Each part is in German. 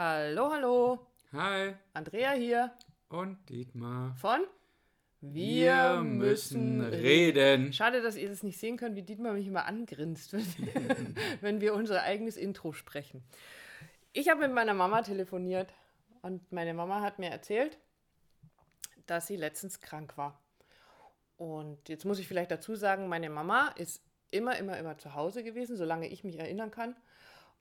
Hallo, hallo. Hi. Andrea hier. Und Dietmar. Von Wir, müssen reden. Schade, dass ihr das nicht sehen könnt, wie Dietmar mich immer angrinst, wenn, wenn wir unser eigenes Intro sprechen. Ich habe mit meiner Mama telefoniert und meine Mama hat mir erzählt, dass sie letztens krank war. Und jetzt muss ich vielleicht dazu sagen, meine Mama ist immer, immer, immer zu Hause gewesen, solange ich mich erinnern kann.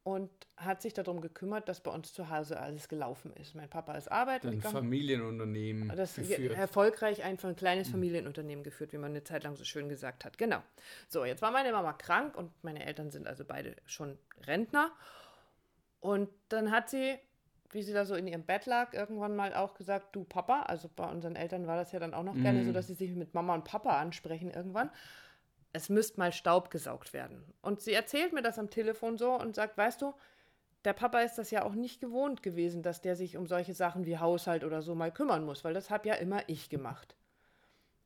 Und hat sich darum gekümmert, dass bei uns zu Hause alles gelaufen ist. Mein Papa ist arbeiten Ein. Familienunternehmen Das geführt. erfolgreich einfach ein kleines Familienunternehmen geführt, wie man eine Zeit lang so schön gesagt hat. Genau. So, jetzt war meine Mama krank und meine Eltern sind also beide schon Rentner. Und dann hat sie, wie sie da so in ihrem Bett lag, irgendwann mal auch gesagt, du Papa, also bei unseren Eltern war das ja dann auch noch gerne so, dass sie sich mit Mama und Papa ansprechen irgendwann. Es müsste mal Staub gesaugt werden. Und sie erzählt mir das am Telefon so und sagt, weißt du, der Papa ist das ja auch nicht gewohnt gewesen, dass der sich um solche Sachen wie Haushalt oder so mal kümmern muss, weil das habe ja immer ich gemacht.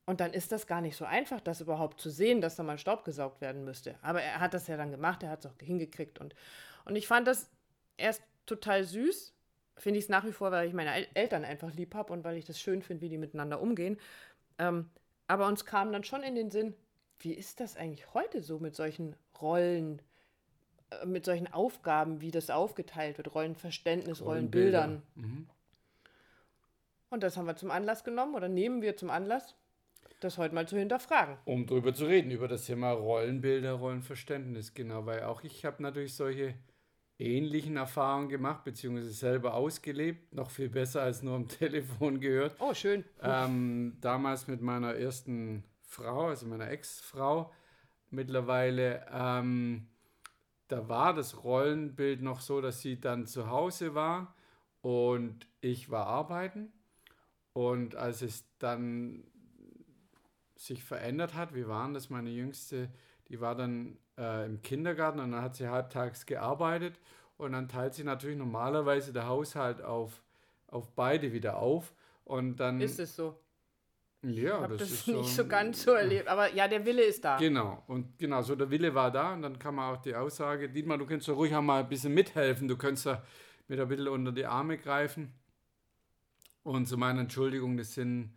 Und dann ist das gar nicht so einfach, das überhaupt zu sehen, dass da mal Staub gesaugt werden müsste. Aber er hat das ja dann gemacht, er hat es auch hingekriegt. Und, und ich fand das erst total süß. Finde ich es nach wie vor, weil ich meine El Eltern einfach lieb habe und weil ich das schön finde, wie die miteinander umgehen. Ähm, aber uns kam dann schon in den Sinn, wie ist das eigentlich heute so mit solchen Rollen, äh, mit solchen Aufgaben, wie das aufgeteilt wird, Rollenverständnis, Rollenbildern. Mhm. Und das haben wir zum Anlass genommen oder nehmen wir zum Anlass, das heute mal zu hinterfragen. Um drüber zu reden, über das Thema Rollenbilder, Rollenverständnis, genau, weil auch ich habe natürlich solche ähnlichen Erfahrungen gemacht, beziehungsweise selber ausgelebt, noch viel besser als nur am Telefon gehört. Oh, schön. Ähm, damals mit meiner ersten Frau, also meiner Ex-Frau, mittlerweile, ähm, da war das Rollenbild noch so, dass sie dann zu Hause war und ich war arbeiten. Und als es dann sich verändert hat, wie waren das, meine Jüngste, die war dann äh, im Kindergarten und dann hat sie halbtags gearbeitet und dann teilt sie natürlich normalerweise der Haushalt auf, auf beide wieder auf. Und dann. Ist es so? Ja, Ich habe das, das, ist nicht so ganz so erlebt. Aber ja, der Wille ist da. Genau, und genau, so der Wille war da und dann kam auch die Aussage, Dietmar, du kannst doch ruhig auch mal ein bisschen mithelfen, du könntest da mit ein bisschen unter die Arme greifen. Und zu meiner Entschuldigung, das sind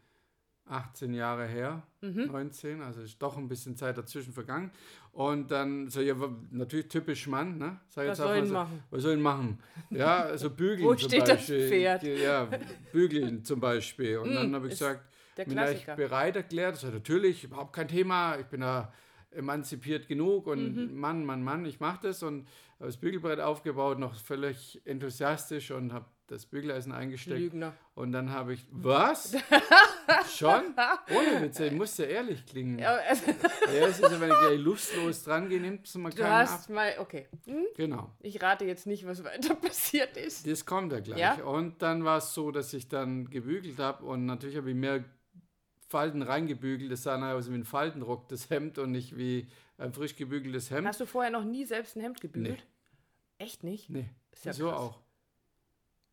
18 Jahre her, Mhm. 19, also ist doch ein bisschen Zeit dazwischen vergangen. Und dann, so ja, natürlich typisch Mann, ne? Sag Was jetzt auch soll so, machen? Was soll ihn machen? Ja, also bügeln Wo zum steht das Beispiel. Pferd? Ja, bügeln zum Beispiel. Und Mm, dann habe ich gesagt, Der bin gleich Klassiker. bereit erklärt. Sage, natürlich, überhaupt kein Thema. Ich bin da emanzipiert genug und Mhm. Mann, Mann, Mann, ich mache das und habe das Bügelbrett aufgebaut, noch völlig enthusiask und habe das Bügeleisen eingesteckt. Lügner. Und dann habe ich, was? Schon? Ohne Witze, ich muss ja ehrlich klingen. Ja, Ja, also, es ist ja, wenn ich gleich lustlos dran gehe, nimmt es mal du ab. hast mal, okay. Hm? Genau. Ich rate jetzt nicht, was weiter passiert ist. Das kommt ja gleich. Ja? Und dann war es so, dass ich dann gebügelt habe und natürlich habe ich mehr Falten reingebügelt. Das sah nachher aus wie ein Faltenrock, das Hemd und nicht wie ein frisch gebügeltes Hemd. Hast du vorher noch nie selbst ein Hemd gebügelt? Echt nicht? nee, Ist ja so krass. auch.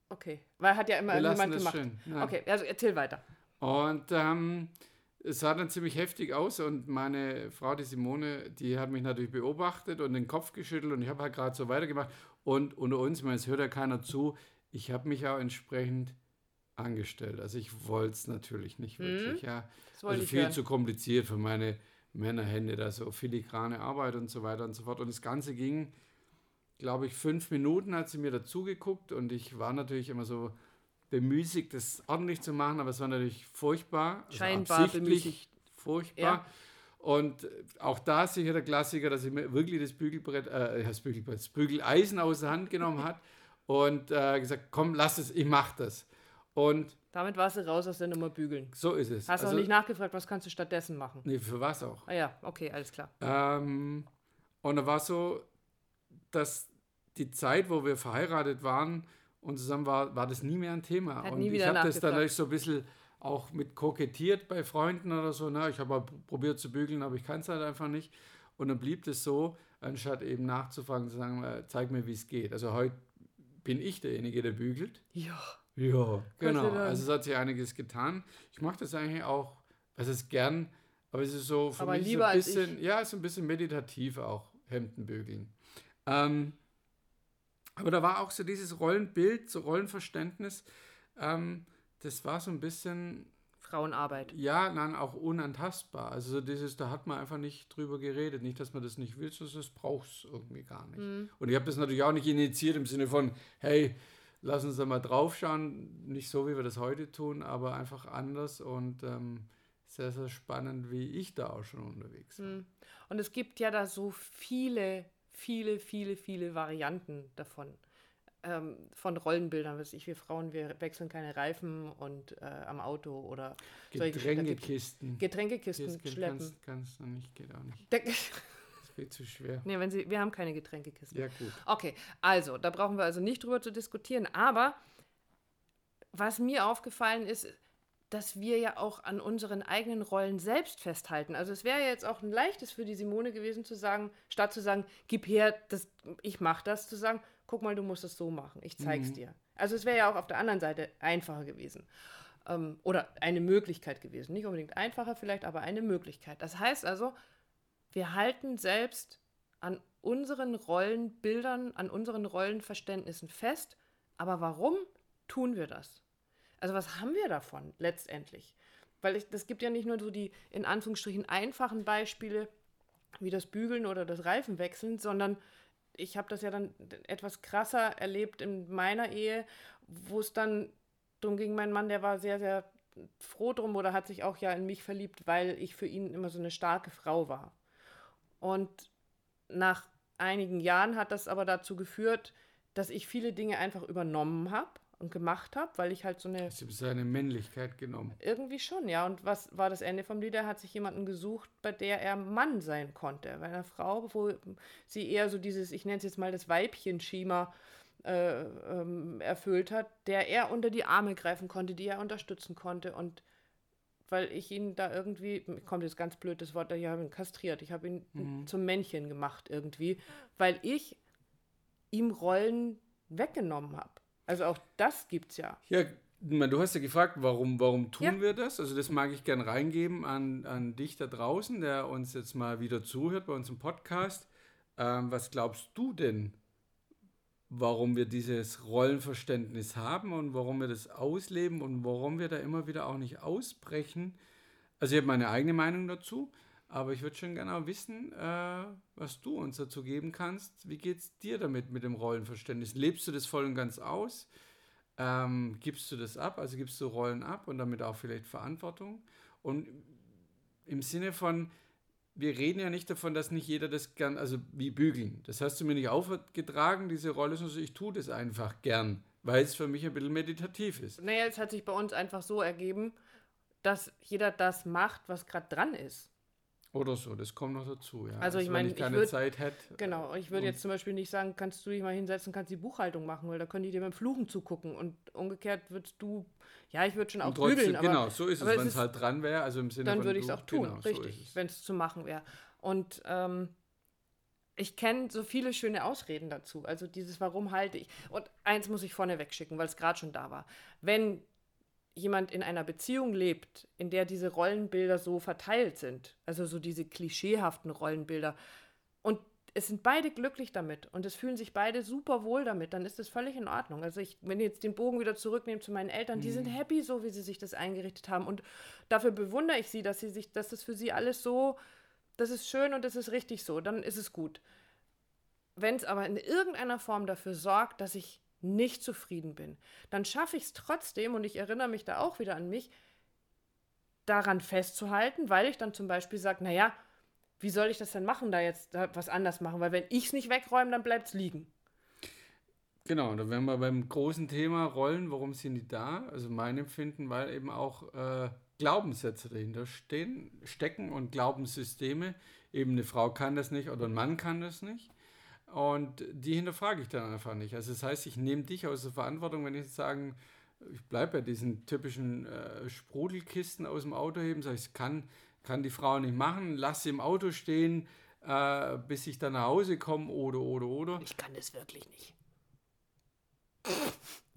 Okay. Weil hat ja immer Wir das gemacht. schön. Ja. Okay, also erzähl weiter. Und ähm, es sah dann ziemlich heftig aus und meine Frau, die Simone, die hat mich natürlich beobachtet und den Kopf geschüttelt und ich habe halt gerade so weitergemacht. Und unter uns, ich meine, es hört ja keiner zu, ich habe mich auch entsprechend angestellt. Also ich wollte es natürlich nicht wirklich, ja. Mhm. Das wollte Also ich viel hören. zu kompliziert für meine Männerhände, da so filigrane Arbeit und so weiter und so fort. Und das Ganze ging, glaube ich, fünf Minuten hat sie mir dazugeguckt und ich war natürlich immer so bemüßigt, das ordentlich zu machen, aber es war natürlich furchtbar. also Scheinbar absichtlich bemüßigt. Furchtbar. Ja. Und auch da ist sicher der Klassiker, dass ich mir wirklich das Bügelbrett, äh, das Bügelbrett, das Bügeleisen aus der Hand genommen hat und äh, gesagt, komm, lass es, ich mach das. Und Damit warst du raus aus der Nummer bügeln. so ist es. Hast auch nicht nachgefragt, was kannst du stattdessen machen? nee, für was auch. Ah ja, okay, alles klar. Ähm, und da war so, dass die Zeit, wo wir verheiratet waren und zusammen war, war das nie mehr ein Thema. Hat und ich habe das dann so ein bisschen auch mit kokettiert bei Freunden oder so. Ne? Ich habe mal probiert zu bügeln, aber ich kann es halt einfach nicht. Und dann blieb es so, anstatt eben nachzufragen, zu sagen, äh, zeig mir, wie es geht. Also heute bin ich derjenige, der bügelt. Ja. Ja, genau. Also es hat sich einiges getan. Ich mache das eigentlich auch, was ist gern, aber es ist so für Aber mich so ein bisschen, ja, so ein bisschen meditativ auch, Hemden bügeln. Ähm, Aber da war auch so dieses Rollenbild, so Rollenverständnis, ähm, das war so ein bisschen. Frauenarbeit. Ja, dann auch unantastbar. Also dieses, da hat man einfach nicht drüber geredet. Nicht, dass man das nicht will, sondern das braucht es irgendwie gar nicht. Mhm. Und ich habe das natürlich auch nicht initiiert im Sinne von, hey, lass uns da mal draufschauen. Nicht so, wie wir das heute tun, aber einfach anders und ähm, sehr, sehr spannend, wie ich da auch schon unterwegs war. Mhm. Und es gibt ja da so viele, viele, viele, viele Varianten davon ähm, von Rollenbildern, was ich, wir Frauen, wir wechseln keine Reifen und äh, am Auto oder Getränkekisten. Getränkekisten schleppen. Kannst, kannst du nicht, geht auch nicht. wird zu schwer. Nee, wenn Sie, wir haben keine Getränkekisten. Ja, gut. Okay, also, da brauchen wir also nicht drüber zu diskutieren, aber was mir aufgefallen ist, dass wir ja auch an unseren eigenen Rollen selbst festhalten. Also es wäre jetzt auch ein leichtes für die Simone gewesen zu sagen, statt zu sagen, gib her, das, ich mache das, zu sagen, guck mal, du musst es so machen, ich zeig's mhm. dir. Also es wäre ja auch auf der anderen Seite einfacher gewesen. Ähm, oder eine Möglichkeit gewesen. Nicht unbedingt einfacher vielleicht, aber eine Möglichkeit. Das heißt also, wir halten selbst an unseren Rollenbildern, an unseren Rollenverständnissen fest. Aber warum tun wir das? Also was haben wir davon letztendlich? Weil es gibt ja nicht nur so die in Anführungsstrichen einfachen Beispiele wie das Bügeln oder das Reifenwechseln, sondern ich habe das ja dann etwas krasser erlebt in meiner Ehe, wo es dann darum ging, mein Mann, der war sehr, sehr froh drum oder hat sich auch ja in mich verliebt, weil ich für ihn immer so eine starke Frau war. Und nach einigen Jahren hat das aber dazu geführt, dass ich viele Dinge einfach übernommen habe und gemacht habe, weil ich halt so eine. Sie seine Männlichkeit genommen. Irgendwie schon, ja. Und was war das Ende vom Lied? Er hat sich jemanden gesucht, bei der er Mann sein konnte. Bei einer Frau, wo sie eher so dieses, ich nenne es jetzt mal das Weibchen-Schema äh, ähm, erfüllt hat, der er unter die Arme greifen konnte, die er unterstützen konnte. Und weil ich ihn da irgendwie, kommt jetzt ganz blöd das Wort, ich habe ihn kastriert, ich habe ihn mhm. zum Männchen gemacht irgendwie, weil ich ihm Rollen weggenommen habe. Also auch das gibt's ja. Ja, du hast ja gefragt, warum, warum tun ja. wir das? Also das mag ich gern reingeben an, an dich da draußen, der uns jetzt mal wieder zuhört bei unserem Podcast. Ähm, was glaubst du denn, warum wir dieses Rollenverständnis haben und warum wir das ausleben und warum wir da immer wieder auch nicht ausbrechen? Also ich habe meine eigene Meinung dazu, aber ich würde schon gerne wissen, äh, was du uns dazu geben kannst. Wie geht es dir damit mit dem Rollenverständnis? Lebst du das voll und ganz aus? Ähm, gibst du das ab? Also gibst du Rollen ab und damit auch vielleicht Verantwortung? Und im Sinne von, wir reden ja nicht davon, dass nicht jeder das gern, also wie bügeln. Das hast du mir nicht aufgetragen, diese Rolle, sondern ich tue das einfach gern, weil es für mich ein bisschen meditativ ist. Naja, es hat sich bei uns einfach so ergeben, dass jeder das macht, was gerade dran ist. Oder so, das kommt noch dazu, ja. Also, ich meine, ich keine würd, Zeit hätte. Genau, ich würde jetzt zum Beispiel nicht sagen, kannst du dich mal hinsetzen, kannst die Buchhaltung machen, weil da können die dir beim Fluchen zugucken und umgekehrt würdest du, ja, ich würde schon auch trotzdem, bügeln, Genau, so ist es, wenn es halt dran wäre, also im Sinne Dann würde ich es auch tun, genau, richtig, so wenn es zu machen wäre. Und ähm, ich kenne so viele schöne Ausreden dazu. Also dieses, warum halte ich. Und eins muss ich vorneweg schicken, weil es gerade schon da war. Wenn jemand in einer Beziehung lebt, in der diese Rollenbilder so verteilt sind, also so diese klischeehaften Rollenbilder, und es sind beide glücklich damit und es fühlen sich beide super wohl damit, dann ist das völlig in Ordnung. Also ich, wenn ich jetzt den Bogen wieder zurücknehme zu meinen Eltern, mhm. die sind mhm. happy so, wie sie sich das eingerichtet haben und dafür bewundere ich sie, dass sie sich, dass das für sie alles so, das ist schön und das ist richtig so, dann ist es gut. Wenn es aber in irgendeiner Form dafür sorgt, dass ich nicht zufrieden bin, dann schaffe ich es trotzdem, und ich erinnere mich da auch wieder an mich, daran festzuhalten, weil ich dann zum Beispiel sage, naja, wie soll ich das denn machen, da jetzt was anders machen? Weil wenn ich es nicht wegräume, dann bleibt es liegen. Genau, da wären wir beim großen Thema Rollen, warum sind die da? Also mein Empfinden, weil eben auch äh, Glaubenssätze dahinter stehen, stecken und Glaubenssysteme. Eben eine Frau kann das nicht oder ein Mann kann das nicht. Und die hinterfrage ich dann einfach nicht. Also das heißt, ich nehme dich aus der Verantwortung, wenn ich jetzt sagen, ich bleibe bei diesen typischen äh, Sprudelkisten aus dem Auto heben, sage ich, kann, kann die Frau nicht machen, lass sie im Auto stehen, äh, bis ich dann nach Hause komme oder, oder, oder. Ich kann das wirklich nicht.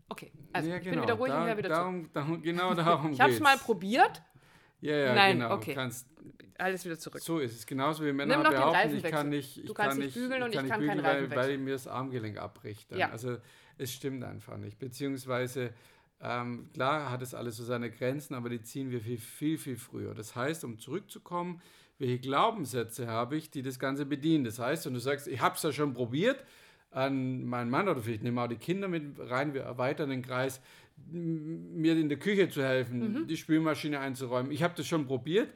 Okay, also ja, ich genau. bin wieder ruhig da, und wieder darum, darum, Genau darum Ich habe es mal probiert. Ja, ja, Nein, genau. Okay. Kannst, alles wieder zurück. So ist es. Genauso wie Männer Nimm behaupten, ich kann nicht, ich Du kannst kann nicht bügeln und ich kann keinen bügeln, weil, weil mir das Armgelenk abbricht. Ja. Also es stimmt einfach nicht. Beziehungsweise, ähm, klar hat es alles so seine Grenzen, aber die ziehen wir viel, viel, viel früher. Das heißt, um zurückzukommen, welche Glaubenssätze habe ich, die das Ganze bedienen. Das heißt, wenn du sagst, ich habe es ja schon probiert, an meinen Mann oder vielleicht nehmen wir auch die Kinder mit rein, wir erweitern den Kreis, mir in der Küche zu helfen, Mhm. die Spülmaschine einzuräumen. Ich habe das schon probiert,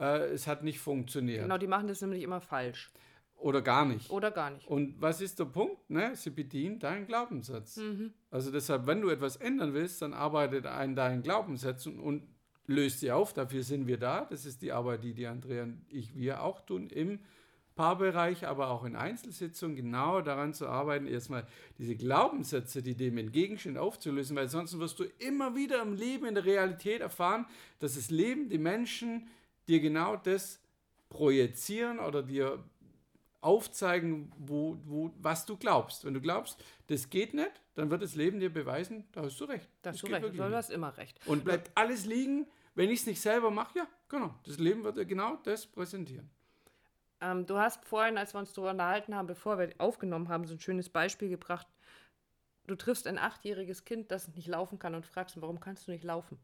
äh, es hat nicht funktioniert. Genau, die machen das nämlich immer falsch. Oder gar nicht. Oder gar nicht. Und was ist der Punkt? Ne? Sie bedienen deinen Glaubenssatz. Mhm. Also deshalb, wenn du etwas ändern willst, dann arbeitet an deinen Glaubenssätzen und löst sie auf. Dafür sind wir da. Das ist die Arbeit, die die Andrea und ich, wir auch tun im Paarbereich, aber auch in Einzelsitzungen, genau daran zu arbeiten, erstmal diese Glaubenssätze, die dem entgegenstehen, aufzulösen, weil sonst wirst du immer wieder im Leben, in der Realität erfahren, dass das Leben, die Menschen dir genau das projizieren oder dir aufzeigen, wo, wo, was du glaubst. Wenn du glaubst, das geht nicht, dann wird das Leben dir beweisen, da hast du recht. Da Das hast du recht. Du hast immer recht. Und bleibt alles liegen, wenn ich es nicht selber mache, ja, genau. Das Leben wird dir genau das präsentieren. Ähm, du hast vorhin, als wir uns darüber unterhalten haben, bevor wir aufgenommen haben, so ein schönes Beispiel gebracht. Du triffst ein achtjähriges Kind, das nicht laufen kann und fragst, warum kannst du nicht laufen?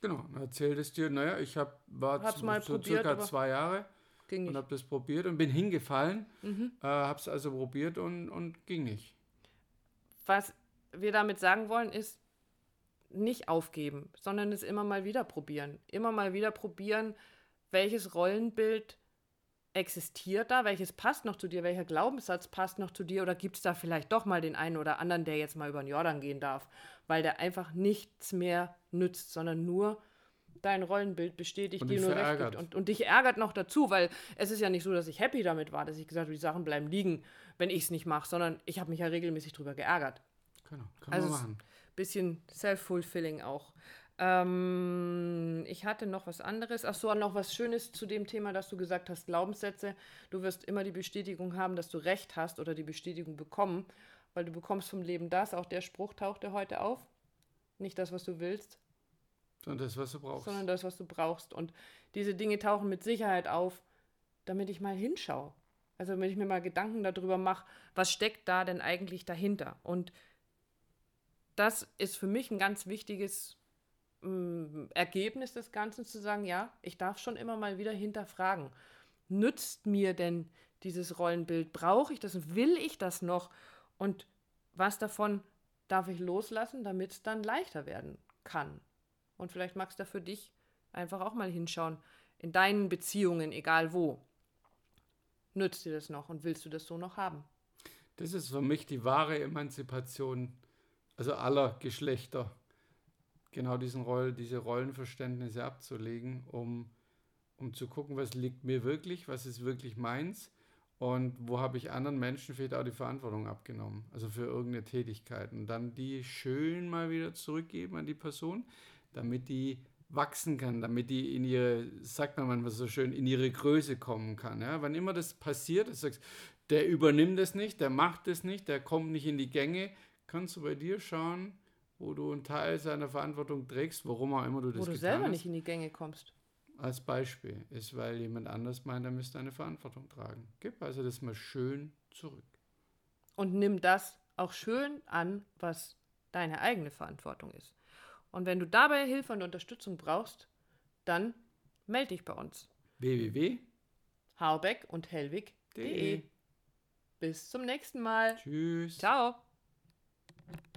Genau, erzählt es dir, naja, ich hab, war Hab's zu, mal so probiert, circa zwei Jahre und habe das probiert und bin hingefallen, Mhm. äh, habe es also probiert und, und ging nicht. Was wir damit sagen wollen, ist nicht aufgeben, sondern es immer mal wieder probieren. Immer mal wieder probieren, welches Rollenbild existiert da, welches passt noch zu dir, welcher Glaubenssatz passt noch zu dir oder gibt es da vielleicht doch mal den einen oder anderen, der jetzt mal über den Jordan gehen darf, weil der einfach nichts mehr nützt, sondern nur dein Rollenbild bestätigt, Und dir nur recht gibt. Und, und dich ärgert noch dazu, weil es ist ja nicht so, dass ich happy damit war, dass ich gesagt habe, die Sachen bleiben liegen, wenn ich es nicht mache, sondern ich habe mich ja regelmäßig drüber geärgert Genau, kann Also man machen. bisschen self-fulfilling auch. Ähm, ich hatte noch was anderes. Ach so, noch was Schönes zu dem Thema, dass du gesagt hast, Glaubenssätze. Du wirst immer die Bestätigung haben, dass du recht hast oder die Bestätigung bekommen, weil du bekommst vom Leben das. Auch der Spruch tauchte heute auf. Nicht das, was du willst, Sondern das, was du brauchst. sondern das, was du brauchst. Und diese Dinge tauchen mit Sicherheit auf, damit ich mal hinschaue. Also damit ich mir mal Gedanken darüber mache, was steckt da denn eigentlich dahinter. Und das ist für mich ein ganz wichtiges Ergebnis des Ganzen, zu sagen, ja, ich darf schon immer mal wieder hinterfragen. Nützt mir denn dieses Rollenbild? Brauche ich das? Will ich das noch? Und was davon darf ich loslassen, damit es dann leichter werden kann? Und vielleicht magst du da für dich einfach auch mal hinschauen. In deinen Beziehungen, egal wo. Nützt dir das noch und willst du das so noch haben? Das ist für mich die wahre Emanzipation, also aller Geschlechter, genau diesen Roll, diese Rollenverständnisse abzulegen, um, um zu gucken, was liegt mir wirklich, was ist wirklich meins und wo habe ich anderen Menschen vielleicht auch die Verantwortung abgenommen, also für irgendeine Tätigkeit. Und dann die schön mal wieder zurückgeben an die Person, damit die wachsen kann, damit die in ihre, sagt man manchmal so schön, in ihre Größe kommen kann. Ja? Wann immer das passiert, du sagst, der übernimmt es nicht, der macht es nicht, der kommt nicht in die Gänge, kannst du bei dir schauen, wo du einen Teil seiner Verantwortung trägst, warum auch immer du das wo du selber hast. nicht in die Gänge kommst. Als Beispiel ist, weil jemand anders meint, er müsste eine Verantwortung tragen. Gib also das mal schön zurück. Und nimm das auch schön an, was deine eigene Verantwortung ist. Und wenn du dabei Hilfe und Unterstützung brauchst, dann melde dich bei uns. www. Harbeck und Hellwig.de. De. Bis zum nächsten Mal. Tschüss. Ciao.